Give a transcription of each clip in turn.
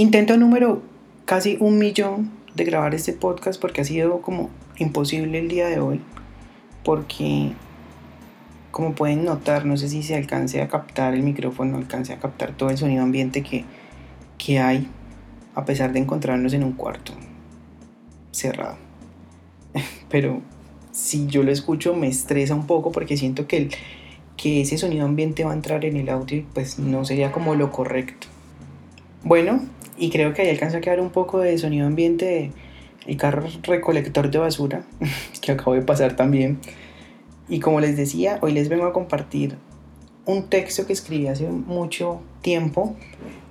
Intento número casi un millón de grabar este podcast porque ha sido como imposible el día de hoy. Porque, como pueden notar, no sé si se alcance a captar el micrófono, alcance a captar todo el sonido ambiente que, que hay, a pesar de encontrarnos en un cuarto cerrado. Pero si yo lo escucho me estresa un poco porque siento que, el, que ese sonido ambiente va a entrar en el audio y pues no sería como lo correcto. Bueno, y creo que ahí alcanza a quedar un poco de sonido ambiente el carro recolector de basura que acabo de pasar también. Y como les decía, hoy les vengo a compartir un texto que escribí hace mucho tiempo,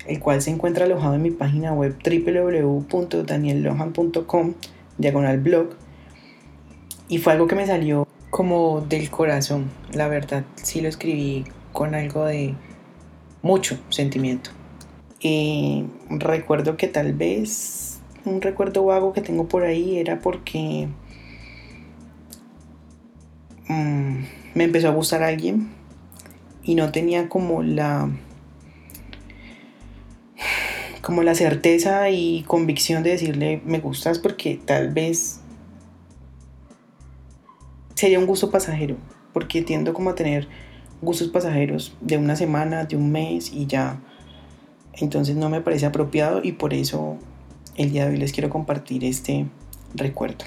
el cual se encuentra alojado en mi página web www.daniellohan.com, diagonal blog y fue algo que me salió como del corazón, la verdad. Sí lo escribí con algo de mucho sentimiento. Y recuerdo que tal vez un recuerdo vago que tengo por ahí era porque mm, me empezó a gustar alguien y no tenía como la como la certeza y convicción de decirle me gustas porque tal vez sería un gusto pasajero, porque tiendo como a tener gustos pasajeros de una semana, de un mes y ya. Entonces no me parece apropiado y por eso el día de hoy les quiero compartir este recuerdo.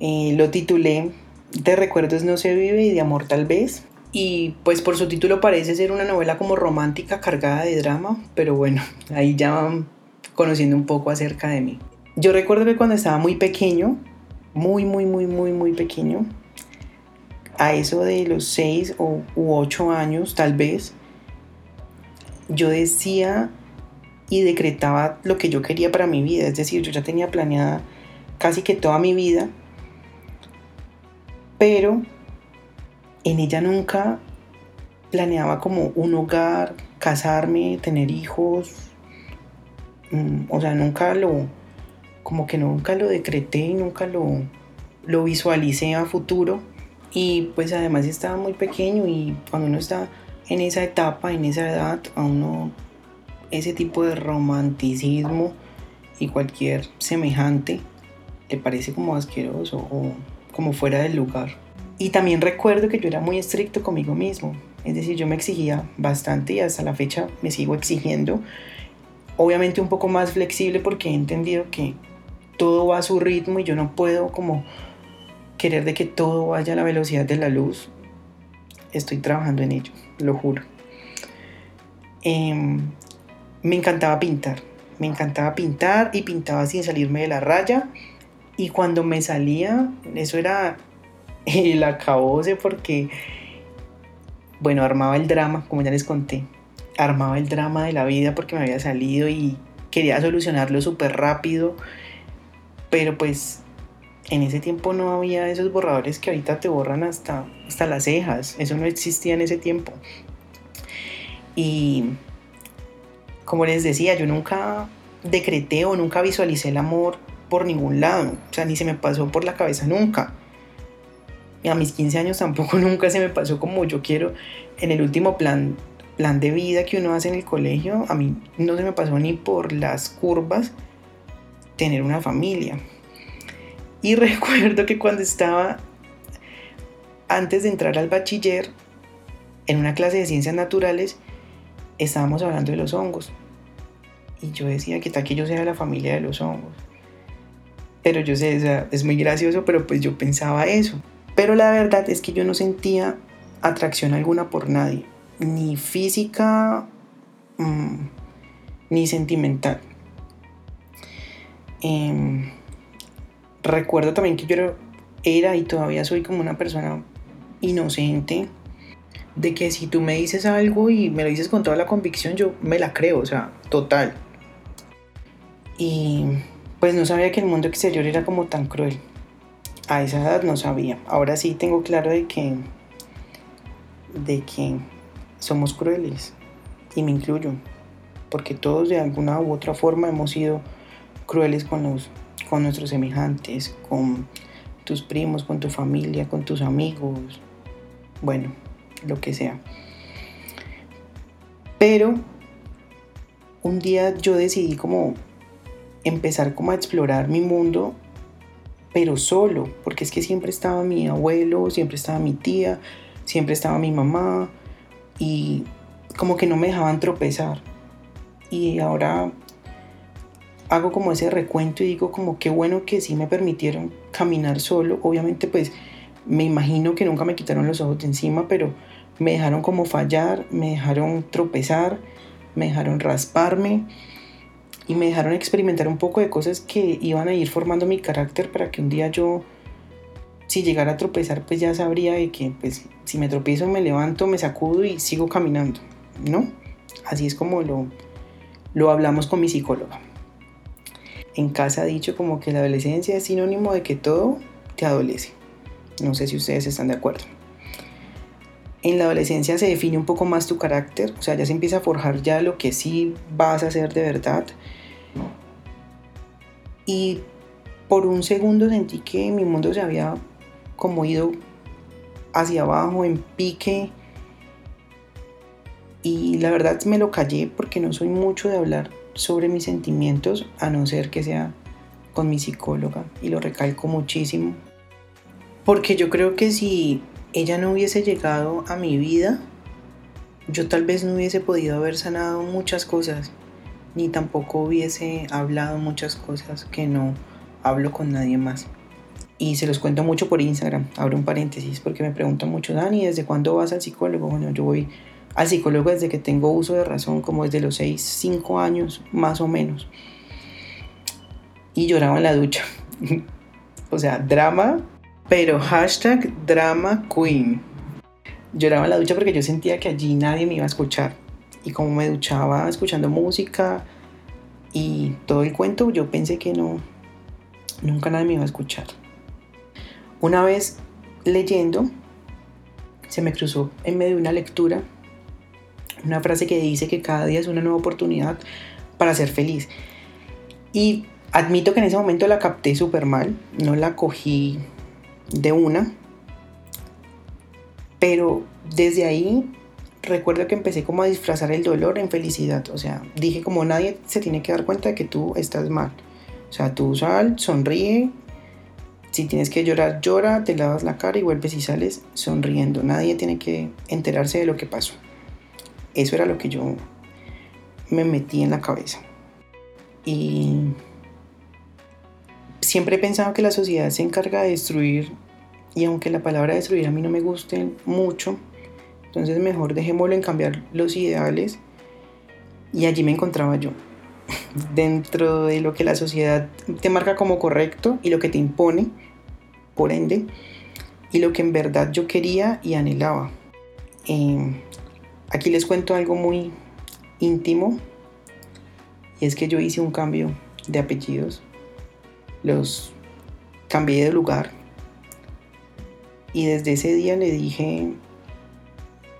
Eh, lo titulé De recuerdos no se vive y de amor tal vez. Y pues por su título parece ser una novela como romántica cargada de drama, pero bueno, ahí ya van conociendo un poco acerca de mí. Yo recuerdo que cuando estaba muy pequeño, muy, muy, muy, muy, muy pequeño, a eso de los 6 u 8 años tal vez, yo decía y decretaba lo que yo quería para mi vida. Es decir, yo ya tenía planeada casi que toda mi vida, pero en ella nunca planeaba como un hogar, casarme, tener hijos. Mm, o sea, nunca lo, como que nunca lo decreté y nunca lo, lo visualicé a futuro. Y pues además estaba muy pequeño y cuando uno está en esa etapa, en esa edad, a uno ese tipo de romanticismo y cualquier semejante le parece como asqueroso o como fuera del lugar. Y también recuerdo que yo era muy estricto conmigo mismo, es decir, yo me exigía bastante y hasta la fecha me sigo exigiendo. Obviamente un poco más flexible porque he entendido que todo va a su ritmo y yo no puedo como querer de que todo vaya a la velocidad de la luz. Estoy trabajando en ello, lo juro. Em, me encantaba pintar, me encantaba pintar y pintaba sin salirme de la raya. Y cuando me salía, eso era el acabose porque, bueno, armaba el drama, como ya les conté. Armaba el drama de la vida porque me había salido y quería solucionarlo súper rápido pero pues en ese tiempo no había esos borradores que ahorita te borran hasta, hasta las cejas. Eso no existía en ese tiempo. Y como les decía, yo nunca decreté o nunca visualicé el amor por ningún lado. O sea, ni se me pasó por la cabeza nunca. Y a mis 15 años tampoco nunca se me pasó como yo quiero. En el último plan, plan de vida que uno hace en el colegio, a mí no se me pasó ni por las curvas tener una familia. Y recuerdo que cuando estaba, antes de entrar al bachiller, en una clase de ciencias naturales, estábamos hablando de los hongos. Y yo decía que tal que yo sea la familia de los hongos. Pero yo sé, es muy gracioso, pero pues yo pensaba eso. Pero la verdad es que yo no sentía atracción alguna por nadie, ni física, mm, ni sentimental. Em, recuerdo también que yo era y todavía soy como una persona inocente, de que si tú me dices algo y me lo dices con toda la convicción, yo me la creo, o sea, total. Y pues no sabía que el mundo exterior era como tan cruel. A esa edad no sabía. Ahora sí tengo claro de que de que somos crueles y me incluyo, porque todos de alguna u otra forma hemos sido crueles con, los, con nuestros semejantes, con tus primos, con tu familia, con tus amigos, bueno, lo que sea. Pero un día yo decidí como empezar como a explorar mi mundo, pero solo, porque es que siempre estaba mi abuelo, siempre estaba mi tía, siempre estaba mi mamá y como que no me dejaban tropezar. Y ahora hago como ese recuento y digo como qué bueno que sí me permitieron caminar solo. Obviamente pues me imagino que nunca me quitaron los ojos de encima, pero me dejaron como fallar, me dejaron tropezar, me dejaron rasparme y me dejaron experimentar un poco de cosas que iban a ir formando mi carácter para que un día yo, si llegara a tropezar, pues ya sabría de que pues si me tropiezo me levanto, me sacudo y sigo caminando, ¿no? Así es como lo, lo hablamos con mi psicóloga. En casa ha dicho como que la adolescencia es sinónimo de que todo te adolece. No sé si ustedes están de acuerdo. En la adolescencia se define un poco más tu carácter, o sea, ya se empieza a forjar ya lo que sí vas a hacer de verdad. Y por un segundo sentí que mi mundo se había como ido hacia abajo, en pique. Y la verdad me lo callé porque no soy mucho de hablar sobre mis sentimientos, a no ser que sea con mi psicóloga. Y lo recalco muchísimo. Porque yo creo que si ella no hubiese llegado a mi vida, yo tal vez no hubiese podido haber sanado muchas cosas, ni tampoco hubiese hablado muchas cosas que no hablo con nadie más. Y se los cuento mucho por Instagram, abro un paréntesis, porque me preguntan mucho, Dani, ¿desde cuándo vas al psicólogo? Bueno, yo voy al psicólogo desde que tengo uso de razón, como desde los 6, 5 años, más o menos. Y lloraba en la ducha. o sea, drama pero hashtag drama queen. Lloraba en la ducha porque yo sentía que allí nadie me iba a escuchar. Y como me duchaba escuchando música y todo el cuento, yo pensé que no, nunca nadie me iba a escuchar. Una vez leyendo, se me cruzó en medio de una lectura una frase que dice que cada día es una nueva oportunidad para ser feliz. Y admito que en ese momento la capté súper mal, no la cogí de una. Pero desde ahí recuerdo que empecé como a disfrazar el dolor en felicidad. O sea, dije como nadie se tiene que dar cuenta de que tú estás mal. O sea, tú sal, sonríe. Si tienes que llorar, llora, te lavas la cara y vuelves y sales sonriendo. Nadie tiene que enterarse de lo que pasó. Eso era lo que yo me metí en la cabeza. Y siempre he pensado que la sociedad se encarga de destruir y aunque la palabra destruir a mí no me guste mucho, entonces mejor dejémoslo en cambiar los ideales y allí me encontraba yo, dentro de lo que la sociedad te marca como correcto y lo que te impone, por ende, y lo que en verdad yo quería y anhelaba. Eh, aquí les cuento algo muy íntimo y es que yo hice un cambio de apellidos. Los cambié de lugar y desde ese día le dije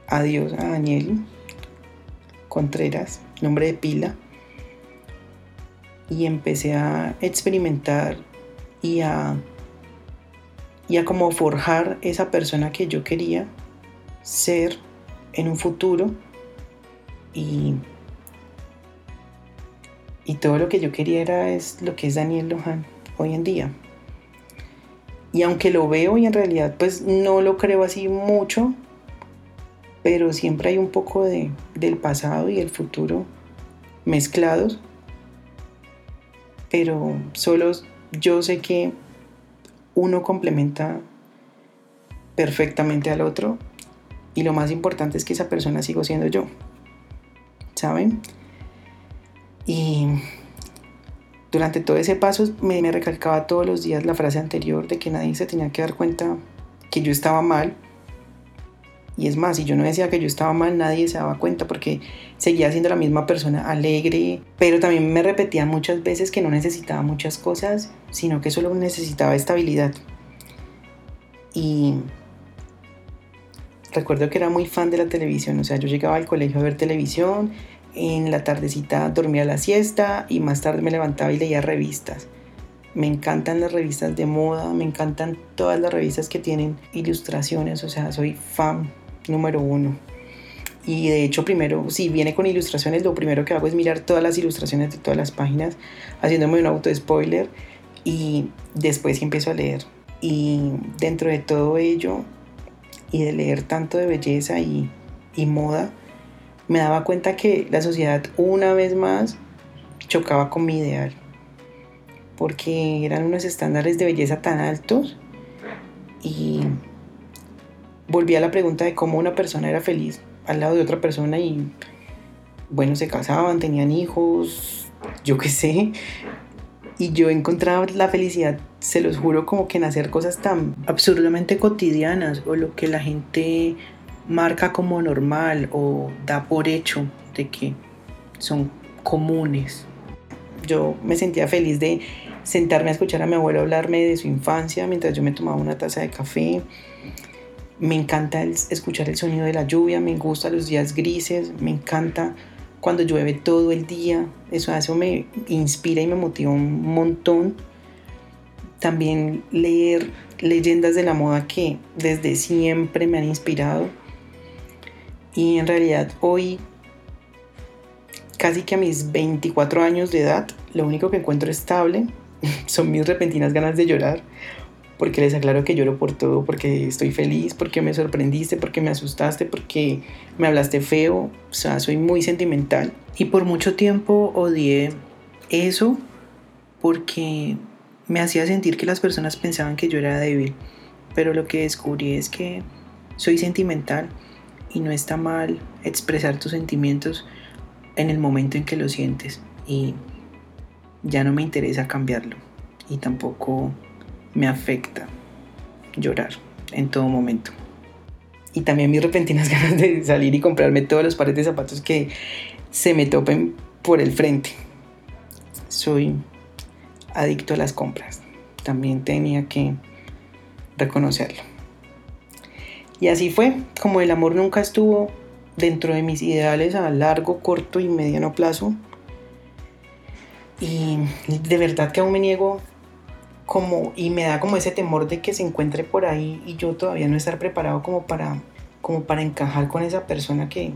adiós a Daniel Contreras, nombre de pila, y empecé a experimentar y a, y a como forjar esa persona que yo quería ser en un futuro y, y todo lo que yo quería era es lo que es Daniel Lohan hoy en día. Y aunque lo veo y en realidad pues no lo creo así mucho, pero siempre hay un poco de, del pasado y el futuro mezclados. Pero solo yo sé que uno complementa perfectamente al otro y lo más importante es que esa persona sigo siendo yo. ¿Saben? Y durante todo ese paso me, recalcaba todos los días la frase anterior de que nadie se tenía que dar cuenta que yo estaba mal. Y es más, si yo no decía que yo estaba mal, nadie se daba cuenta porque seguía siendo la misma persona alegre, pero también me repetía muchas veces que no necesitaba muchas cosas, sino que solo necesitaba estabilidad. Y recuerdo que era muy fan de la televisión, o sea, yo llegaba al colegio a ver televisión en la tardecita dormía la siesta y más tarde me levantaba y leía revistas. Me encantan las revistas de moda, me encantan todas las revistas que tienen ilustraciones, o sea, soy fan número uno. Y de hecho, primero, si viene con ilustraciones, lo primero que hago es mirar todas las ilustraciones de todas las páginas, haciéndome un auto spoiler y después empiezo a leer. Y dentro de todo ello, y de leer tanto de belleza y, y moda, me daba cuenta que la sociedad una vez más chocaba con mi ideal, porque eran unos estándares de belleza tan altos y volví a la pregunta de cómo una persona era feliz al lado de otra persona y bueno, se casaban, tenían hijos, yo qué sé. Y yo encontraba la felicidad, se los juro, como que en hacer cosas tan absurdamente cotidianas o lo que la gente marca como normal o da por hecho de que son comunes. Yo me sentía feliz de sentarme a escuchar a mi abuelo hablarme de su infancia mientras yo me tomaba una taza de café, me encanta escuchar el sonido de la lluvia, me gustan los días grises, me encanta cuando llueve todo el día. Eso, me inspira y me motiva un montón. También leer leyendas de la moda que desde siempre me han inspirado. Y en realidad hoy, casi que a mis 24 años de edad, lo único que encuentro estable son mis repentinas ganas de llorar porque les aclaro que lloro por todo, porque estoy feliz, porque me sorprendiste, porque me asustaste, porque me hablaste feo, o sea, soy muy sentimental. Y por mucho tiempo odié eso porque me hacía sentir que las personas pensaban que yo era débil, pero lo que descubrí es que soy sentimental y no está mal expresar tus sentimientos en el momento en que lo sientes. Y ya no me interesa cambiarlo. Y tampoco me afecta llorar en todo momento. Y también mis repentinas ganas de salir y comprarme todos los pares de zapatos que se me topen por el frente. Soy adicto a las compras. También tenía que reconocerlo. Y así fue, como el amor nunca estuvo dentro de mis ideales a largo, corto y mediano plazo. Y de verdad que aún me niego y me da como ese temor de que se encuentre por ahí y yo todavía no estar preparado como para, como para encajar con esa persona que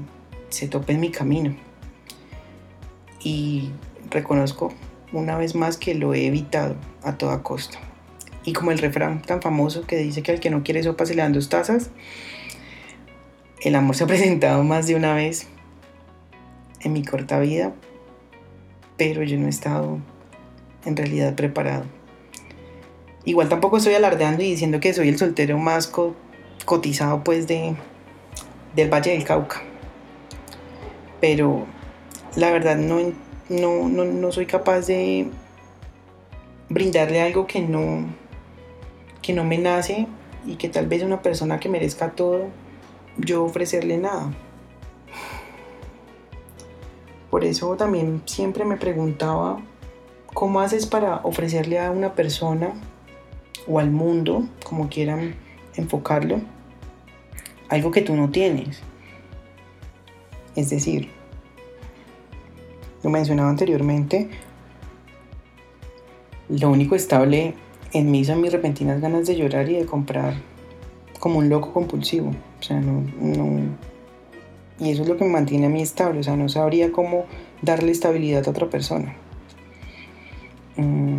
se tope en mi camino. Y reconozco una vez más que lo he evitado a toda costa. Y como el refrán tan famoso que dice que al que no quiere sopa se le dan dos tazas, el amor se ha presentado más de una vez en mi corta vida, pero yo no he estado en realidad preparado. Igual tampoco estoy alardeando y diciendo que soy el soltero más cotizado pues de, del Valle del Cauca. Pero la verdad no, no, no, soy capaz de brindarle algo que no, que no me nace y que tal vez una persona que merezca todo, yo ofrecerle nada. Por eso también siempre me preguntaba, ¿cómo haces para ofrecerle a una persona o al mundo, como quieran enfocarlo, algo que tú no tienes. Es decir, lo mencionaba anteriormente, lo único estable en mí son mis repentinas ganas de llorar y de comprar como un loco compulsivo. O sea, no, no, y eso es lo que me mantiene a mí estable. O sea, no sabría cómo darle estabilidad a otra persona. Mm,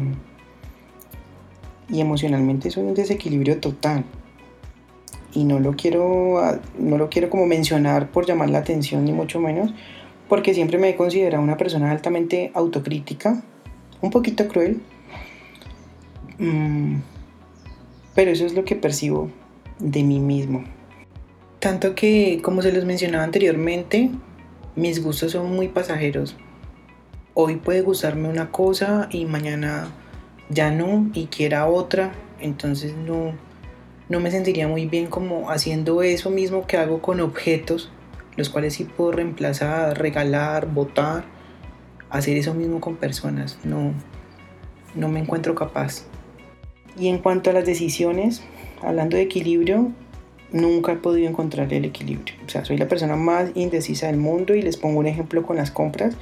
y emocionalmente soy un desequilibrio total. Y no lo quiero, no lo quiero como mencionar por llamar la atención, ni mucho menos, porque siempre me he considerado una persona altamente autocrítica, un poquito cruel, mm, pero eso es lo que percibo de mí mismo. Tanto que, como se les mencionaba anteriormente, mis gustos son muy pasajeros. Hoy puede gustarme una cosa y mañana ya no y quiera otra, entonces no, no me sentiría muy bien como haciendo eso mismo que hago con objetos, los cuales sí puedo reemplazar, regalar, botar, hacer eso mismo con personas, no, no me encuentro capaz. Y en cuanto a las decisiones, hablando de equilibrio, nunca he podido encontrar el equilibrio. O sea, soy la persona más indecisa del mundo y les pongo un ejemplo con las compras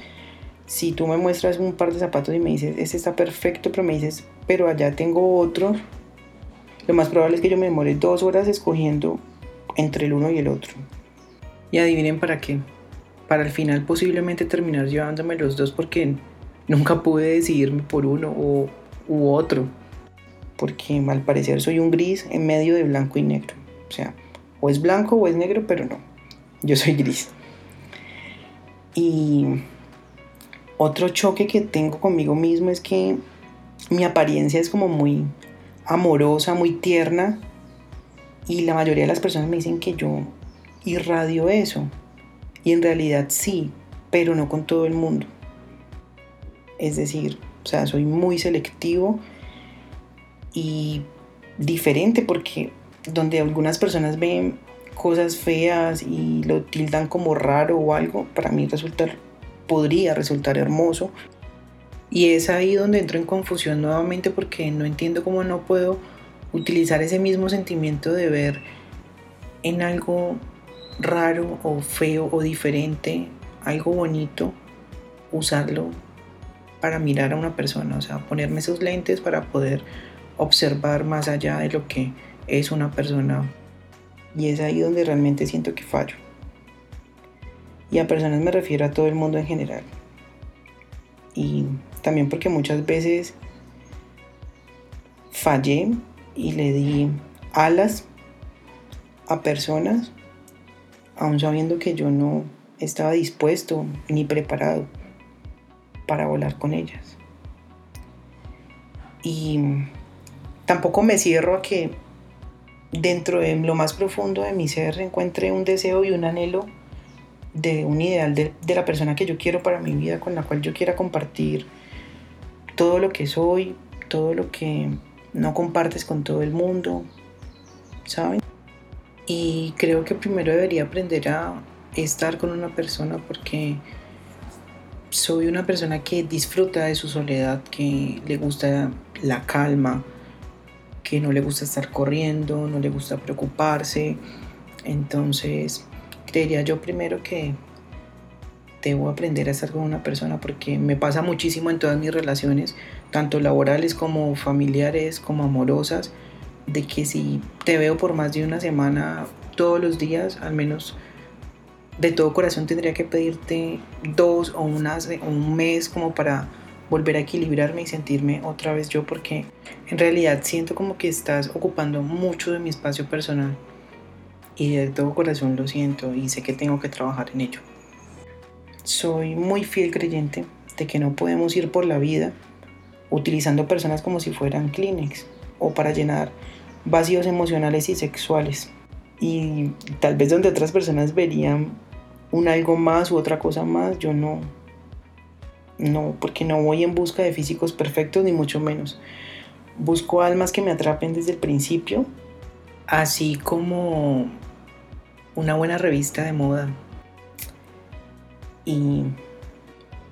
si tú me muestras un par de zapatos y me dices, este está perfecto, pero me dices, pero allá tengo otro, lo más probable es que yo me demore dos horas escogiendo entre el uno y el otro. Y adivinen para qué. Para al final posiblemente terminar llevándome los dos porque nunca pude decidirme por uno o, u otro. Porque al parecer soy un gris en medio de blanco y negro. O sea, o es blanco o es negro, pero no. Yo soy gris. Y otro choque que tengo conmigo mismo es que mi apariencia es como muy amorosa, muy tierna. Y la mayoría de las personas me dicen que yo irradio eso. Y en realidad sí, pero no con todo el mundo. Es decir, o sea, soy muy selectivo y diferente porque donde algunas personas ven cosas feas y lo tildan como raro o algo, para mí resulta, podría resultar hermoso. Y es ahí donde entro en confusión nuevamente porque no entiendo cómo no puedo utilizar ese mismo sentimiento de ver en algo raro o feo o diferente, algo bonito, usarlo para mirar a una persona, o sea, ponerme esos lentes para poder observar más allá de lo que es una persona. Y es ahí donde realmente siento que fallo. Y a personas me refiero a todo el mundo en general. Y también porque muchas veces fallé y le di alas a personas, aún sabiendo que yo no estaba dispuesto ni preparado para volar con ellas. Y tampoco me cierro a que dentro de lo más profundo de mi ser encuentre un deseo y un anhelo de un ideal de, la persona que yo quiero para mi vida, con la cual yo quiera compartir todo lo que soy, todo lo que no compartes con todo el mundo, ¿saben? Y creo que primero debería aprender a estar con una persona porque soy una persona que disfruta de su soledad, que le gusta la calma, que no le gusta estar corriendo, no le gusta preocuparse. Entonces, creería yo primero que debo aprender a estar con una persona porque me pasa muchísimo en todas mis relaciones, tanto laborales como familiares, como amorosas, de que si te veo por más de una semana, todos los días, al menos de todo corazón tendría que pedirte dos o, unas, o un mes como para volver a equilibrarme y sentirme otra vez yo porque en realidad siento como que estás ocupando mucho de mi espacio personal y de todo corazón lo siento y sé que tengo que trabajar en ello. Soy muy fiel creyente de que no podemos ir por la vida utilizando personas como si fueran Kleenex o para llenar vacíos emocionales y sexuales. Y tal vez donde otras personas verían un algo más u otra cosa más, yo no, no, porque no voy en busca de físicos perfectos, ni mucho menos. Busco almas que me atrapen desde el principio, así como una buena revista de moda. Y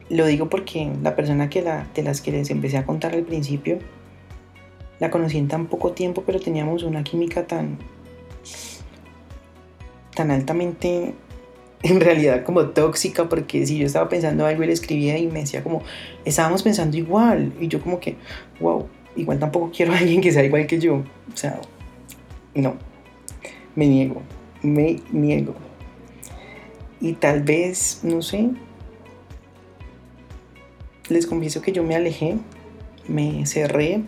lo digo porque la persona que la, de las que les empecé a contar al principio, la conocí en tan poco tiempo, pero teníamos una química tan, tan altamente en realidad como tóxica, porque si yo estaba pensando algo, él escribía y me decía como, estábamos pensando igual, y yo como que, wow, igual tampoco quiero a alguien que sea igual que yo, o sea, no, me niego, me niego. Y tal vez, no sé, les confieso que yo me alejé, me cerré,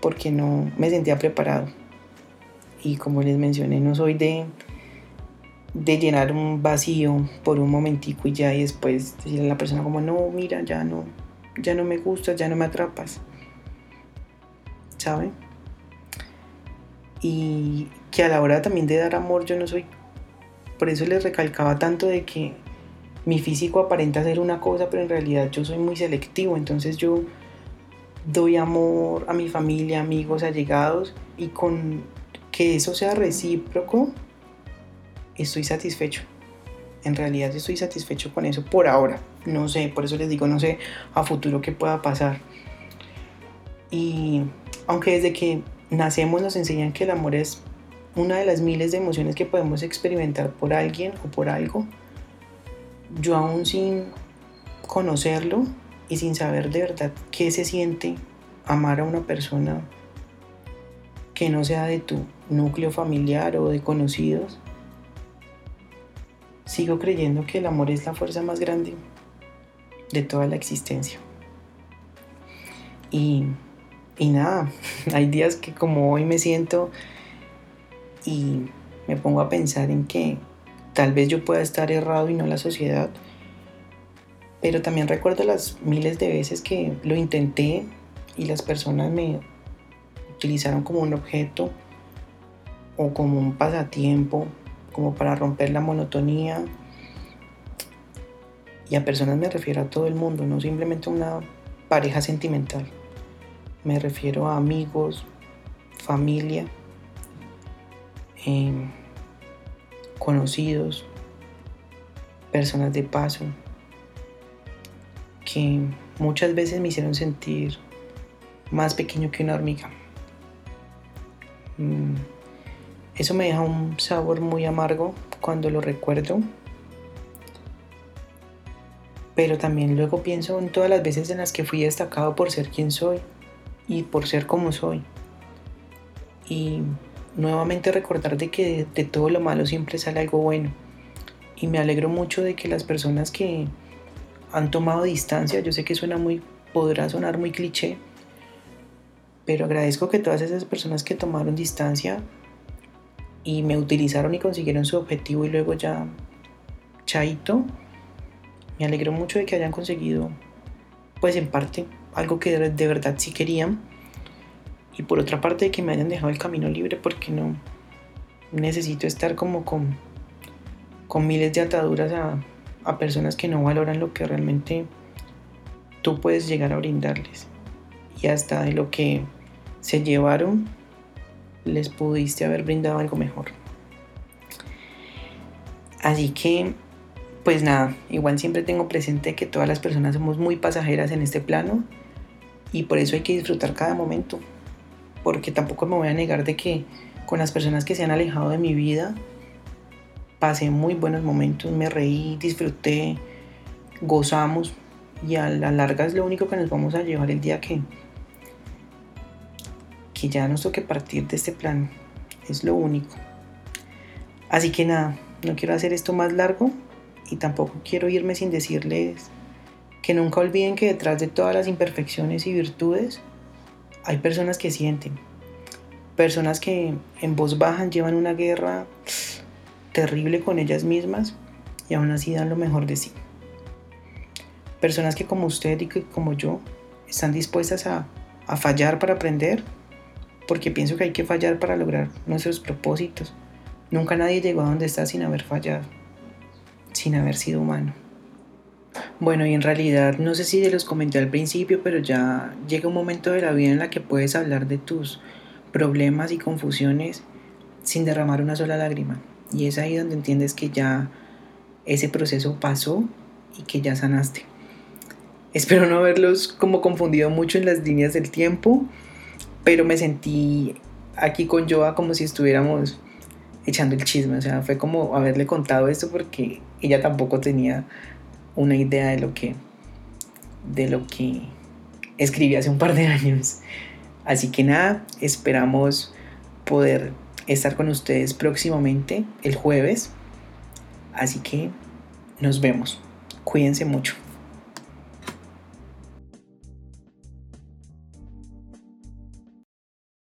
porque no me sentía preparado. Y como les mencioné, no soy de de llenar un vacío por un momentico y ya y después decirle a la persona como no, mira, ya no, ya no me gustas, ya no me atrapas. ¿Saben? Y que a la hora también de dar amor yo no soy, por eso les recalcaba tanto de que mi físico aparenta ser una cosa, pero en realidad yo soy muy selectivo, entonces yo doy amor a mi familia, amigos, allegados y con que eso sea recíproco, estoy satisfecho. En realidad estoy satisfecho con eso por ahora. No sé, por eso les digo, no sé a futuro qué pueda pasar. Y aunque desde que nacemos nos enseñan que el amor es una de las miles de emociones que podemos experimentar por alguien o por algo, yo aún sin conocerlo y sin saber de verdad qué se siente amar a una persona que no sea de tu núcleo familiar o de conocidos, sigo creyendo que el amor es la fuerza más grande de toda la existencia. Y, y nada, hay días que como hoy me siento y me pongo a pensar en que tal vez yo pueda estar errado y no la sociedad, pero también recuerdo las miles de veces que lo intenté y las personas me utilizaron como un objeto o como un pasatiempo, como para romper la monotonía. Y a personas me refiero a todo el mundo, no simplemente a una pareja sentimental. Me refiero a amigos, familia, em, conocidos, personas de paso, que muchas veces me hicieron sentir más pequeño que una hormiga. Mm, eso me deja un sabor muy amargo cuando lo recuerdo. Pero también luego pienso en todas las veces en las que fui destacado por ser quien soy y por ser como soy. Y nuevamente recordar de que de, todo lo malo siempre sale algo bueno. Y me alegro mucho de que las personas que han tomado distancia, yo sé que suena muy, podrá sonar muy cliché, pero agradezco que todas esas personas que tomaron distancia y me utilizaron y consiguieron su objetivo y luego ya chaito, me alegro mucho de que hayan conseguido, pues en parte, algo que de verdad sí querían. Y por otra parte, que me hayan dejado el camino libre porque no necesito estar como con, con miles de ataduras a, a personas que no valoran lo que realmente tú puedes llegar a brindarles y hasta de lo que se llevaron les pudiste haber brindado algo mejor. Así que, pues nada, igual siempre tengo presente que todas las personas somos muy pasajeras en este plano y por eso hay que disfrutar cada momento, porque tampoco me voy a negar de que con las personas que se han alejado de mi vida pasé muy buenos momentos, me reí, disfruté, gozamos y a la larga es lo único que nos vamos a llevar el día que que ya nos toque partir de este plan. Es lo único. Así que nada, no quiero hacer esto más largo y tampoco quiero irme sin decirles que nunca olviden que detrás de todas las imperfecciones y virtudes hay personas que sienten. Personas que en voz baja llevan una guerra terrible con ellas mismas y aún así dan lo mejor de sí. Personas que como usted y que como yo están dispuestas a, a fallar para aprender porque pienso que hay que fallar para lograr nuestros propósitos. Nunca nadie llegó a donde está sin haber fallado, sin haber sido humano. Bueno, y en realidad no sé si te los comenté al principio, pero ya llega un momento de la vida en la que puedes hablar de tus problemas y confusiones sin derramar una sola lágrima. Y es ahí donde entiendes que ya ese proceso pasó y que ya sanaste. Espero no haberlos como confundido mucho en las líneas del tiempo pero me sentí aquí con Joa como si estuviéramos echando el chisme, o sea, fue como haberle contado esto porque ella tampoco tenía una idea de lo que de lo que escribí hace un par de años. Así que nada, esperamos poder estar con ustedes próximamente el jueves. Así que nos vemos. Cuídense mucho.